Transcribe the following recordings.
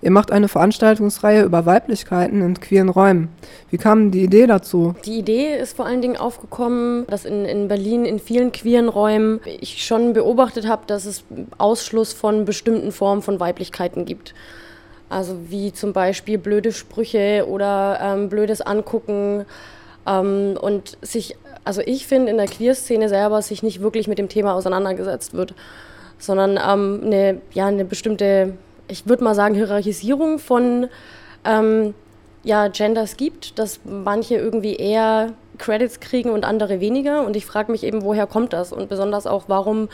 Ihr macht eine Veranstaltungsreihe über Weiblichkeiten in queeren Räumen. Wie kam die Idee dazu? Die Idee ist vor allen Dingen aufgekommen, dass in, in Berlin in vielen queeren Räumen ich schon beobachtet habe, dass es Ausschluss von bestimmten Formen von Weiblichkeiten gibt. Also wie zum Beispiel blöde Sprüche oder ähm, blödes Angucken. Ähm, und sich, also ich finde in der Queer-Szene selber sich nicht wirklich mit dem Thema auseinandergesetzt wird, sondern ähm, eine, ja, eine bestimmte ich würde mal sagen, Hierarchisierung von ähm, ja, Genders gibt, dass manche irgendwie eher Credits kriegen und andere weniger. Und ich frage mich eben, woher kommt das? Und besonders auch, warum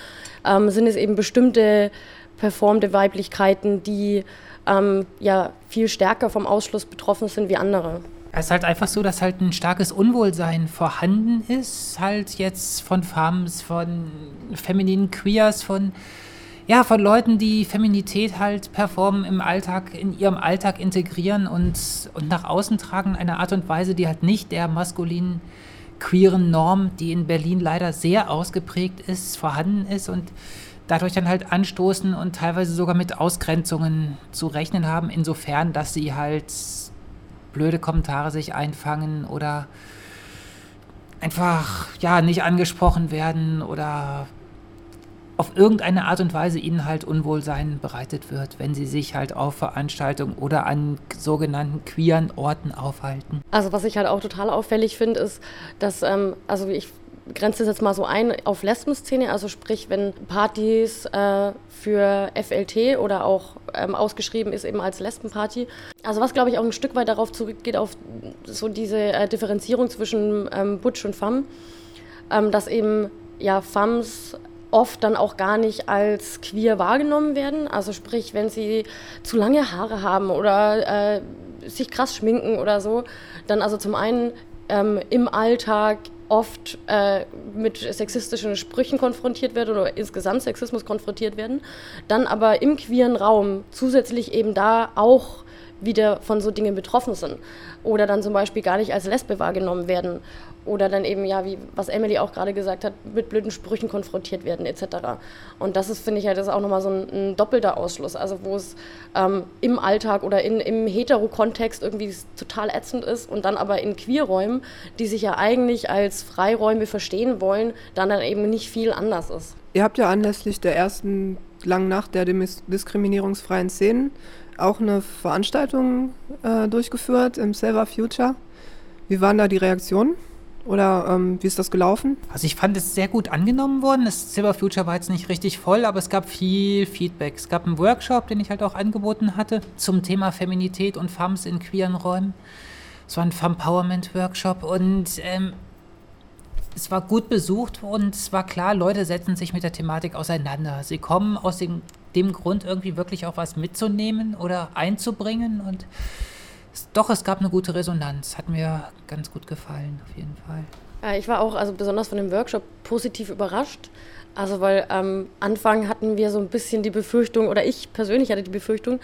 ähm, sind es eben bestimmte performte Weiblichkeiten, die ähm, ja viel stärker vom Ausschluss betroffen sind wie andere? Es ist halt einfach so, dass halt ein starkes Unwohlsein vorhanden ist, halt jetzt von Femmes, von femininen Queers, von ja, von Leuten, die Feminität halt performen im Alltag, in ihrem Alltag integrieren und, und nach außen tragen, eine Art und Weise, die halt nicht der maskulinen queeren Norm, die in Berlin leider sehr ausgeprägt ist, vorhanden ist und dadurch dann halt anstoßen und teilweise sogar mit Ausgrenzungen zu rechnen haben, insofern, dass sie halt blöde Kommentare sich einfangen oder einfach ja nicht angesprochen werden oder auf irgendeine Art und Weise ihnen halt Unwohlsein bereitet wird, wenn sie sich halt auf Veranstaltungen oder an sogenannten queeren Orten aufhalten. Also was ich halt auch total auffällig finde, ist, dass, ähm, also ich grenze das jetzt mal so ein auf Lesbenszene, also sprich, wenn Partys äh, für FLT oder auch ähm, ausgeschrieben ist eben als Lesbenparty. Also was glaube ich auch ein Stück weit darauf zurückgeht, auf so diese äh, Differenzierung zwischen ähm, Butch und Femme, ähm, dass eben ja Femmes oft dann auch gar nicht als queer wahrgenommen werden. Also sprich, wenn sie zu lange Haare haben oder äh, sich krass schminken oder so, dann also zum einen ähm, im Alltag oft äh, mit sexistischen Sprüchen konfrontiert werden oder insgesamt Sexismus konfrontiert werden, dann aber im queeren Raum zusätzlich eben da auch wieder von so Dingen betroffen sind oder dann zum Beispiel gar nicht als Lesbe wahrgenommen werden oder dann eben, ja, wie was Emily auch gerade gesagt hat, mit blöden Sprüchen konfrontiert werden etc. Und das ist, finde ich, halt, das ist auch nochmal so ein, ein, doppelter Ausschluss, also wo es ähm, im Alltag oder in, im Hetero-Kontext irgendwie total ätzend ist und dann aber in Queerräumen, die sich ja eigentlich als Freiräume verstehen wollen, dann dann eben nicht viel anders ist. Ihr habt ja anlässlich der ersten langen Nacht der diskriminierungsfreien Szenen auch eine Veranstaltung äh, durchgeführt im Silver Future. Wie waren da die Reaktionen? Oder ähm, wie ist das gelaufen? Also ich fand es sehr gut angenommen worden. Das Silver Future war jetzt nicht richtig voll, aber es gab viel Feedback. Es gab einen Workshop, den ich halt auch angeboten hatte zum Thema Feminität und Femmes in queeren Räumen. Es war ein Fempowerment-Workshop und ähm, es war gut besucht und es war klar, Leute setzen sich mit der Thematik auseinander. Sie kommen aus dem, dem Grund irgendwie wirklich auch was mitzunehmen oder einzubringen und doch, es gab eine gute Resonanz. Hat mir ganz gut gefallen, auf jeden Fall. Ja, ich war auch also besonders von dem Workshop positiv überrascht. Also weil am ähm, Anfang hatten wir so ein bisschen die Befürchtung, oder ich persönlich hatte die Befürchtung,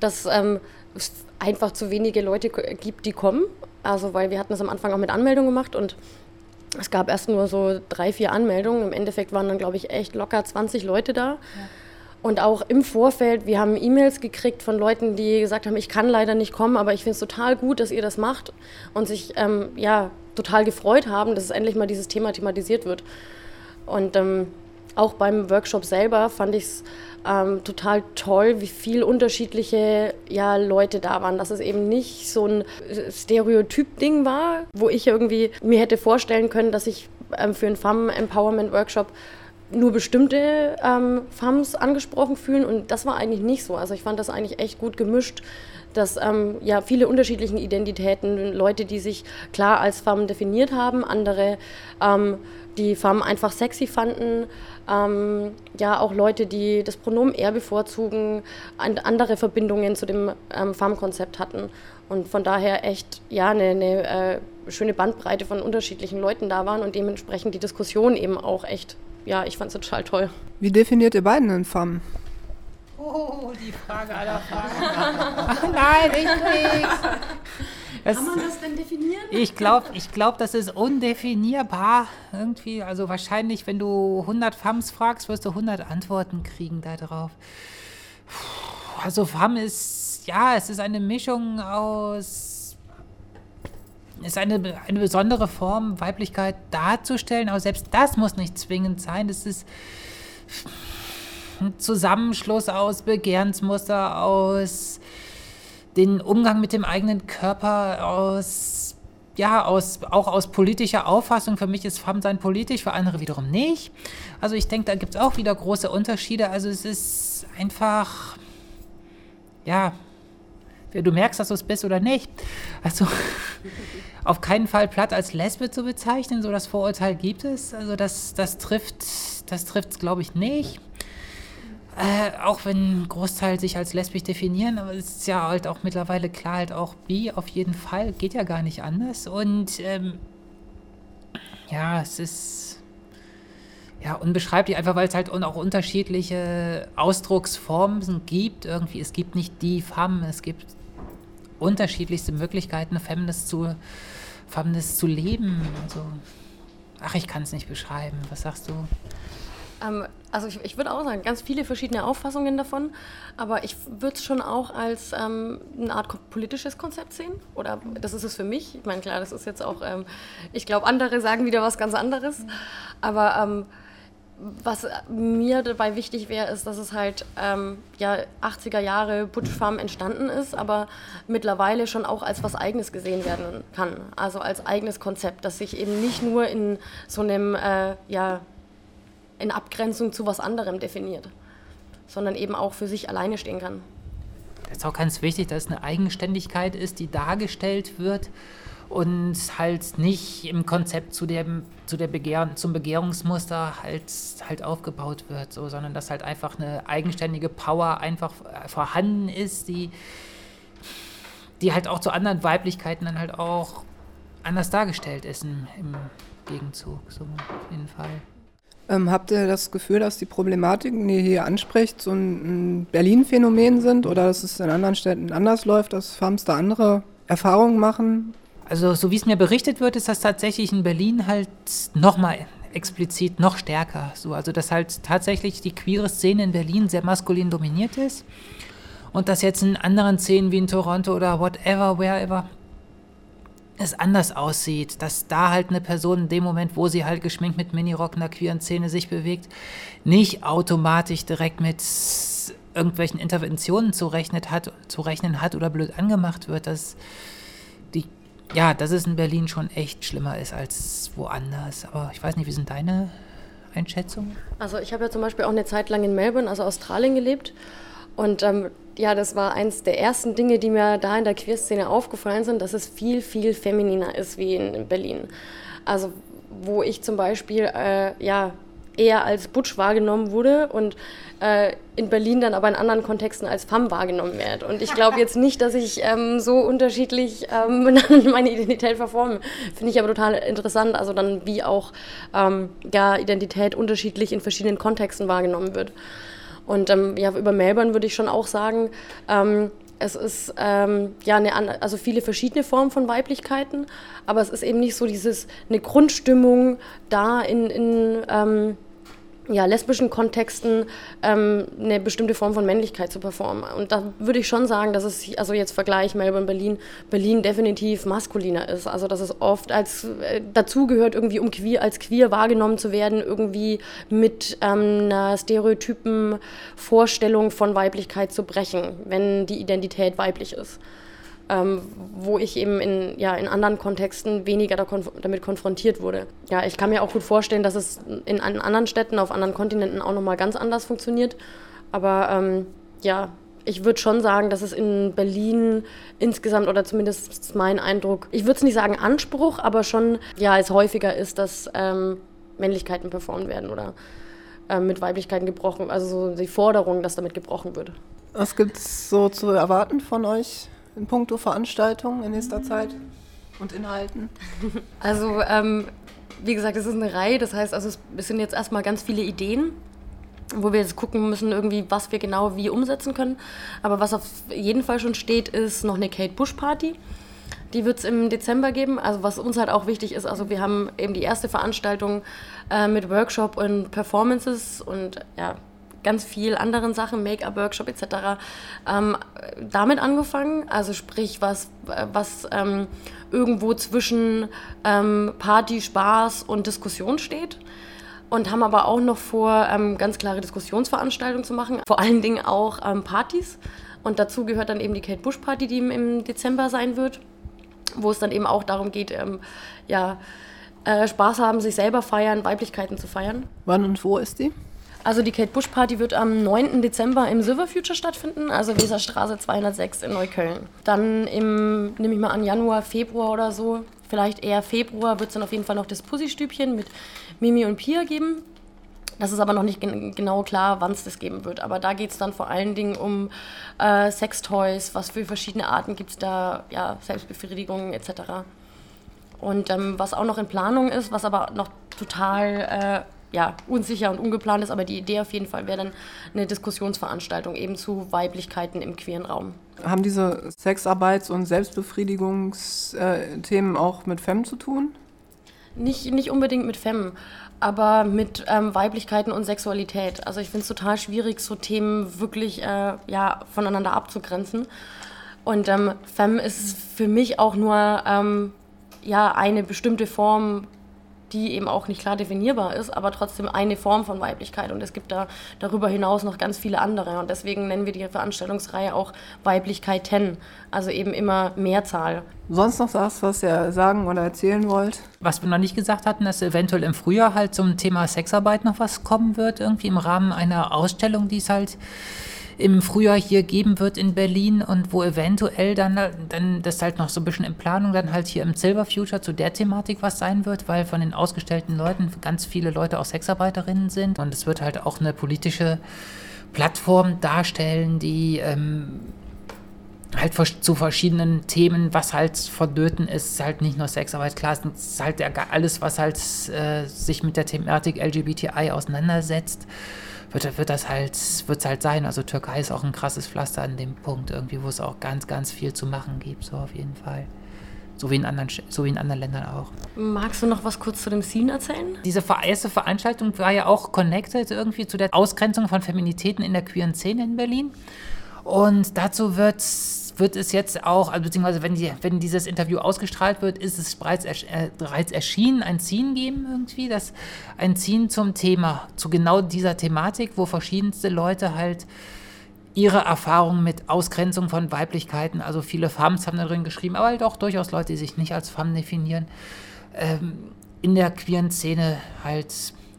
dass ähm, es einfach zu wenige Leute gibt, die kommen. Also weil wir hatten das am Anfang auch mit Anmeldungen gemacht und es gab erst nur so drei, vier Anmeldungen. Im Endeffekt waren dann, glaube ich, echt locker 20 Leute da. Ja. Und auch im Vorfeld, wir haben E-Mails gekriegt von Leuten, die gesagt haben, ich kann leider nicht kommen, aber ich finde es total gut, dass ihr das macht und sich ähm, ja, total gefreut haben, dass es endlich mal dieses Thema thematisiert wird. Und ähm, auch beim Workshop selber fand ich es ähm, total toll, wie viele unterschiedliche ja, Leute da waren, dass es eben nicht so ein Stereotyp-Ding war, wo ich irgendwie mir hätte vorstellen können, dass ich ähm, für einen Femme-Empowerment-Workshop nur bestimmte ähm, Femmes angesprochen fühlen und das war eigentlich nicht so. Also ich fand das eigentlich echt gut gemischt, dass ähm, ja viele unterschiedliche Identitäten, Leute, die sich klar als Femme definiert haben, andere, ähm, die Femme einfach sexy fanden, ähm, ja auch Leute, die das Pronomen er bevorzugen, andere Verbindungen zu dem ähm, Femme-Konzept hatten und von daher echt ja eine, eine äh, schöne Bandbreite von unterschiedlichen Leuten da waren und dementsprechend die Diskussion eben auch echt ja, ich fand es total toll. Wie definiert ihr beiden einen Femme? Oh, die Frage aller Fragen. Nein, ich nichts. Kann man das denn definieren? Ich glaube, ich glaub, das ist undefinierbar irgendwie. Also wahrscheinlich, wenn du 100 Femmes fragst, wirst du 100 Antworten kriegen darauf. Also Femme ist ja, es ist eine Mischung aus, ist eine, eine besondere Form, Weiblichkeit darzustellen, aber selbst das muss nicht zwingend sein. Es ist ein Zusammenschluss aus Begehrensmuster, aus den Umgang mit dem eigenen Körper, aus ja, aus, auch aus politischer Auffassung. Für mich ist Femme-Sein politisch, für andere wiederum nicht. Also ich denke, da gibt es auch wieder große Unterschiede. Also es ist einfach, ja, du merkst, dass du es bist oder nicht. Also auf keinen Fall platt als Lesbe zu bezeichnen, so das Vorurteil gibt es. Also das, das trifft, das trifft es, glaube ich, nicht. Äh, auch wenn ein Großteil sich als lesbisch definieren, aber es ist ja halt auch mittlerweile klar, halt auch bi auf jeden Fall, geht ja gar nicht anders. Und ähm, ja, es ist ja unbeschreiblich, einfach weil es halt auch unterschiedliche Ausdrucksformen gibt. Irgendwie, es gibt nicht die Femme, es gibt unterschiedlichste Möglichkeiten, Feminist zu, Feminist zu leben. Also, ach, ich kann es nicht beschreiben. Was sagst du? Ähm, also ich, ich würde auch sagen, ganz viele verschiedene Auffassungen davon, aber ich würde es schon auch als ähm, eine Art politisches Konzept sehen. Oder das ist es für mich. Ich meine, klar, das ist jetzt auch, ähm, ich glaube, andere sagen wieder was ganz anderes. Aber ähm, was mir dabei wichtig wäre, ist, dass es halt ähm, ja 80er Jahre Butch entstanden ist, aber mittlerweile schon auch als was Eigenes gesehen werden kann. Also als eigenes Konzept, das sich eben nicht nur in so einem äh, ja, in Abgrenzung zu was anderem definiert, sondern eben auch für sich alleine stehen kann. Das ist auch ganz wichtig, dass es eine Eigenständigkeit ist, die dargestellt wird und halt nicht im Konzept zu dem, zu der Begehr, zum Begehrungsmuster halt, halt aufgebaut wird, so, sondern dass halt einfach eine eigenständige Power einfach vorhanden ist, die, die halt auch zu anderen Weiblichkeiten dann halt auch anders dargestellt ist im, im Gegenzug, so auf jeden Fall. Ähm, habt ihr das Gefühl, dass die Problematiken, die ihr hier anspricht, so ein, Berlin-Phänomen sind oder dass es in anderen Städten anders läuft, dass Farms da andere Erfahrungen machen? Also so wie es mir berichtet wird, ist das tatsächlich in Berlin halt nochmal explizit noch stärker. So, also dass halt tatsächlich die queere Szene in Berlin sehr maskulin dominiert ist und dass jetzt in anderen Szenen wie in Toronto oder whatever, wherever es anders aussieht, dass da halt eine Person in dem Moment, wo sie halt geschminkt mit Minirock in der queeren Szene sich bewegt, nicht automatisch direkt mit irgendwelchen Interventionen zu, rechnet hat, zu rechnen hat oder blöd angemacht wird, die, ja, dass es in Berlin schon echt schlimmer ist als woanders. Aber ich weiß nicht, wie sind deine Einschätzungen? Also ich habe ja zum Beispiel auch eine Zeit lang in Melbourne, also Australien gelebt und ähm, ja, das war eins der ersten Dinge, die mir da in der Queerszene aufgefallen sind, dass es viel, viel femininer ist wie in Berlin. Also wo ich zum Beispiel äh, ja, eher als Butch wahrgenommen wurde und äh, in Berlin dann aber in anderen Kontexten als Femme wahrgenommen werde. Und ich glaube jetzt nicht, dass ich ähm, so unterschiedlich ähm, meine Identität verforme. Finde ich aber total interessant, also dann wie auch ähm, ja, Identität unterschiedlich in verschiedenen Kontexten wahrgenommen wird. Und ähm, ja, über Melbourne würde ich schon auch sagen, ähm, es ist ähm, ja eine, also viele verschiedene Formen von Weiblichkeiten, aber es ist eben nicht so dieses eine Grundstimmung da in, in ähm, ja, lesbischen Kontexten ähm, eine bestimmte Form von Männlichkeit zu performen. Und da würde ich schon sagen, dass es, also jetzt Vergleich Melbourne-Berlin, Berlin definitiv maskuliner ist. Also dass es oft als äh, dazugehört, irgendwie um queer, als queer wahrgenommen zu werden, irgendwie mit ähm, einer stereotypen Vorstellung von Weiblichkeit zu brechen, wenn die Identität weiblich ist ähm, wo ich eben in, ja, in anderen Kontexten weniger da konf damit konfrontiert wurde. Ja, ich kann mir auch gut vorstellen, dass es in, anderen Städten, auf anderen Kontinenten auch nochmal ganz anders funktioniert. Aber ähm, ja, ich würde schon sagen, dass es in Berlin insgesamt, oder zumindest ist mein Eindruck, ich würde es nicht sagen Anspruch, aber schon, ja, es häufiger ist, dass ähm, Männlichkeiten performt werden oder äh, mit Weiblichkeiten gebrochen, also so die Forderung, dass damit gebrochen wird. Was gibt es so zu erwarten von euch in puncto Veranstaltungen in nächster Zeit und Inhalten? Also, ähm, wie gesagt, es ist eine Reihe, das heißt, also es sind jetzt erstmal ganz viele Ideen, wo wir jetzt gucken müssen, irgendwie, was wir genau wie umsetzen können. Aber was auf jeden Fall schon steht, ist noch eine Kate Bush Party. Die wird es im Dezember geben. Also was uns halt auch wichtig ist, also wir haben eben die erste Veranstaltung äh, mit Workshop und Performances und ja, ganz viel anderen Sachen, Make-up-Workshop etc. Ähm, damit angefangen, also sprich was, was ähm, irgendwo zwischen ähm, Party, Spaß und Diskussion steht und haben aber auch noch vor, ähm, ganz klare Diskussionsveranstaltungen zu machen, vor allen Dingen auch ähm, Partys. Und dazu gehört dann eben die Kate Bush Party, die im, Dezember sein wird, wo es dann eben auch darum geht, ähm, ja, äh, Spaß haben, sich selber feiern, Weiblichkeiten zu feiern. Wann und wo ist die? Also die Kate Bush Party wird am 9. Dezember im Silver Future stattfinden, also Weserstraße 206 in Neukölln. Dann im, nehme ich mal an, Januar, Februar oder so, vielleicht eher Februar, wird es dann auf jeden Fall noch das Pussy-Stübchen mit Mimi und Pia geben. Das ist aber noch nicht gen genau klar, wann es das geben wird. Aber da geht es dann vor allen Dingen um äh, Sextoys, was für verschiedene Arten gibt es da, ja, Selbstbefriedigung etc. Und ähm, was auch noch in Planung ist, was aber noch total äh, ja, unsicher und ungeplant ist, aber die Idee auf jeden Fall wäre dann eine Diskussionsveranstaltung eben zu Weiblichkeiten im queeren Raum. Haben diese Sexarbeits- und Selbstbefriedigungsthemen auch mit Femme zu tun? Nicht, nicht unbedingt mit Femme, aber mit ähm, Weiblichkeiten und Sexualität. Also ich finde es total schwierig, so Themen wirklich äh, ja, voneinander abzugrenzen. Und ähm, Femme ist für mich auch nur ähm, ja, eine bestimmte Form die eben auch nicht klar definierbar ist, aber trotzdem eine Form von Weiblichkeit. Und es gibt da darüber hinaus noch ganz viele andere. Und deswegen nennen wir die Veranstaltungsreihe auch Weiblichkeiten, also eben immer Mehrzahl. Sonst noch was, was ihr sagen oder erzählen wollt? Was wir noch nicht gesagt hatten, dass eventuell im Frühjahr halt zum Thema Sexarbeit noch was kommen wird, irgendwie im Rahmen einer Ausstellung, die es halt im Frühjahr hier geben wird in Berlin und wo eventuell dann, dann das halt noch so ein bisschen in Planung dann halt hier im Silver Future zu der Thematik was sein wird, weil von den ausgestellten Leuten ganz viele Leute auch Sexarbeiterinnen sind und es wird halt auch eine politische Plattform darstellen, die ähm, halt zu verschiedenen Themen, was halt vonnöten ist, halt nicht nur Sexarbeit, klar, es ist halt alles, was halt äh, sich mit der Thematik LGBTI auseinandersetzt wird, wird das halt, wird's halt sein. Also Türkei ist auch ein krasses Pflaster an dem Punkt irgendwie, wo es auch ganz, ganz viel zu machen gibt, so auf jeden Fall. So wie, in anderen, so wie in anderen Ländern auch. Magst du noch was kurz zu dem Scene erzählen? Diese erste Veranstaltung war ja auch connected irgendwie zu der Ausgrenzung von Feminitäten in der queeren Szene in Berlin. Und dazu wird es wird es jetzt auch, also beziehungsweise wenn, die, wenn dieses Interview ausgestrahlt wird, ist es bereits, äh, bereits erschienen, ein Ziehen geben irgendwie, das ein Ziehen zum Thema, zu genau dieser Thematik, wo verschiedenste Leute halt ihre Erfahrungen mit Ausgrenzung von Weiblichkeiten, also viele Femmes haben darin geschrieben, aber halt auch durchaus Leute, die sich nicht als Femme definieren, ähm, in der queeren Szene halt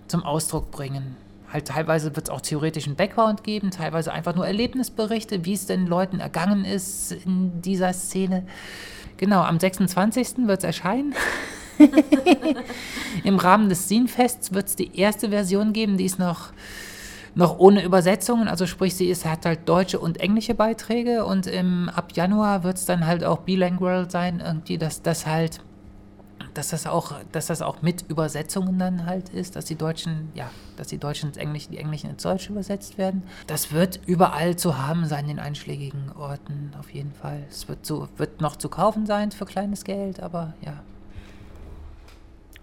zum Ausdruck bringen halt teilweise wird es auch theoretischen Background geben, teilweise einfach nur Erlebnisberichte, wie es den Leuten ergangen ist in dieser Szene. Genau, am 26. wird es erscheinen. Im Rahmen des Scenefests wird es die erste Version geben, die ist noch, noch ohne Übersetzungen, also sprich, sie ist, hat halt deutsche und englische Beiträge und im, ab Januar wird es dann halt auch bilingual sein, irgendwie, dass das halt dass das auch, dass das auch mit Übersetzungen dann halt ist, dass die Deutschen, ja, dass die Deutschen ins Englische, die Englischen ins Deutsche übersetzt werden. Das wird überall zu haben sein in einschlägigen Orten, auf jeden Fall. Es wird, so, wird noch zu kaufen sein für kleines Geld, aber ja.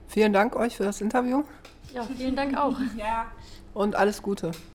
Vielen Dank euch für das Interview. Ja, vielen Dank auch. ja. Und alles Gute.